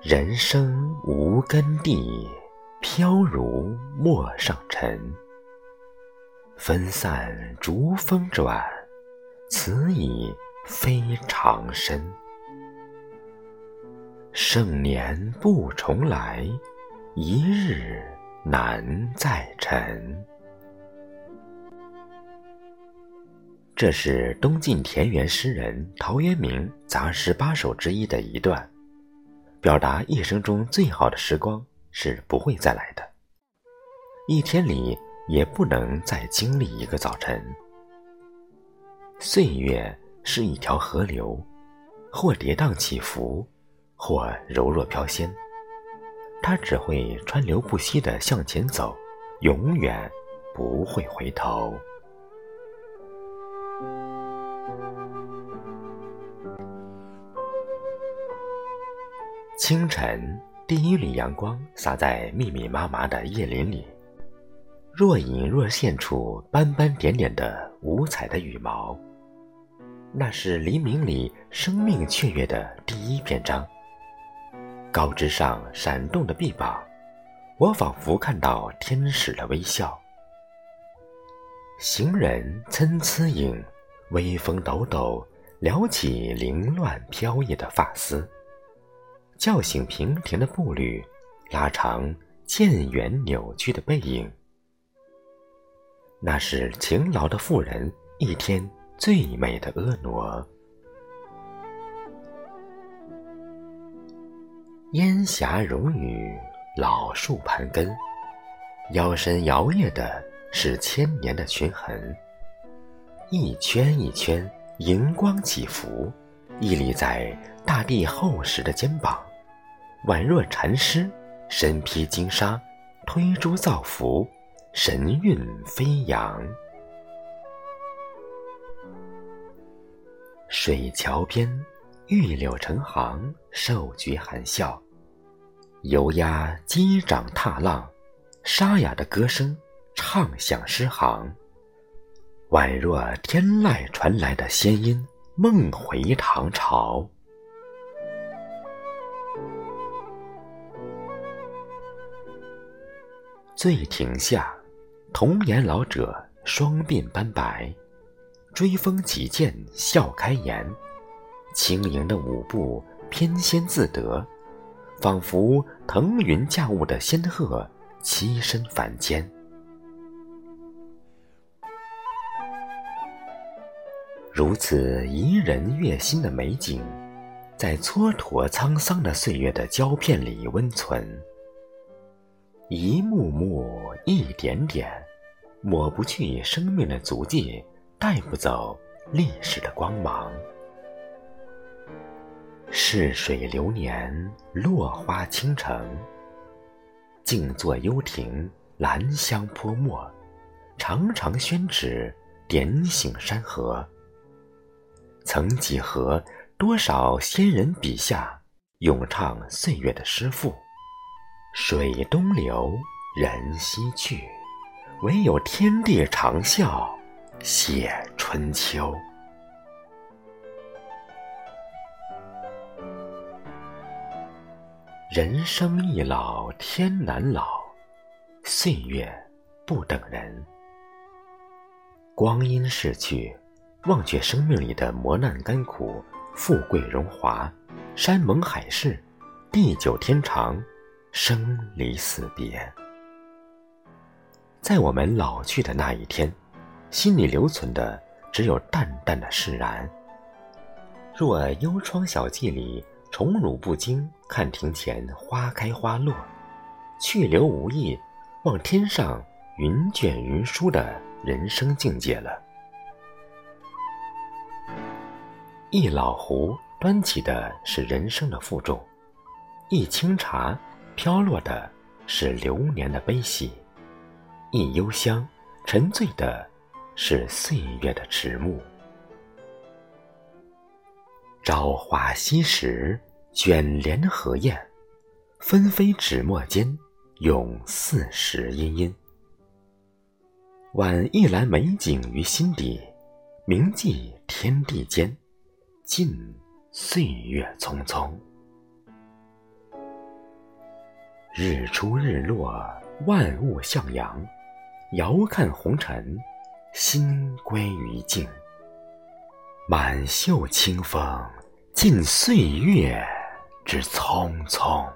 人生无根蒂，飘如陌上尘。分散逐风转，此已非常身。盛年不重来，一日难再晨。这是东晋田园诗人陶渊明杂诗八首之一的一段。表达一生中最好的时光是不会再来的，一天里也不能再经历一个早晨。岁月是一条河流，或跌宕起伏，或柔弱飘仙，它只会川流不息地向前走，永远不会回头。清晨，第一缕阳光洒在密密麻麻的叶林里，若隐若现处斑斑点点的五彩的羽毛。那是黎明里生命雀跃的第一篇章。高枝上闪动的臂膀，我仿佛看到天使的微笑。行人参差影，微风抖抖，撩起凌乱飘逸的发丝。叫醒平停的步履，拉长渐远扭曲的背影。那是勤劳的妇人一天最美的婀娜。烟霞如雨，老树盘根，腰身摇曳的是千年的群痕。一圈一圈，荧光起伏，屹立在大地厚实的肩膀。宛若禅师，身披金纱，推珠造福，神韵飞扬。水桥边，玉柳成行，瘦菊含笑，游鸭击掌踏浪，沙哑的歌声唱响诗行，宛若天籁传来的仙音，梦回唐朝。醉亭下，童颜老者双鬓斑白，追风起剑笑开颜，轻盈的舞步翩跹自得，仿佛腾云驾雾的仙鹤栖身凡间。如此怡人悦心的美景，在蹉跎沧桑的岁月的胶片里温存。一幕幕，一点点，抹不去生命的足迹，带不走历史的光芒。逝水流年，落花倾城。静坐幽亭，兰香泼墨，长长宣纸，点醒山河。曾几何，多少先人笔下，咏唱岁月的诗赋。水东流，人西去，唯有天地长啸，写春秋。人生易老，天难老，岁月不等人。光阴逝去，忘却生命里的磨难甘苦、富贵荣华、山盟海誓、地久天长。生离死别，在我们老去的那一天，心里留存的只有淡淡的释然。若幽窗小憩里，宠辱不惊，看庭前花开花落，去留无意，望天上云卷云舒的人生境界了。一老壶端起的是人生的负重，一清茶。飘落的是流年的悲喜，一幽香沉醉的是岁月的迟暮。朝花夕拾，卷帘荷艳，纷飞纸墨间，咏四时殷殷。挽一篮美景于心底，铭记天地间，尽岁月匆匆。日出日落，万物向阳。遥看红尘，心归于静。满袖清风，尽岁月之匆匆。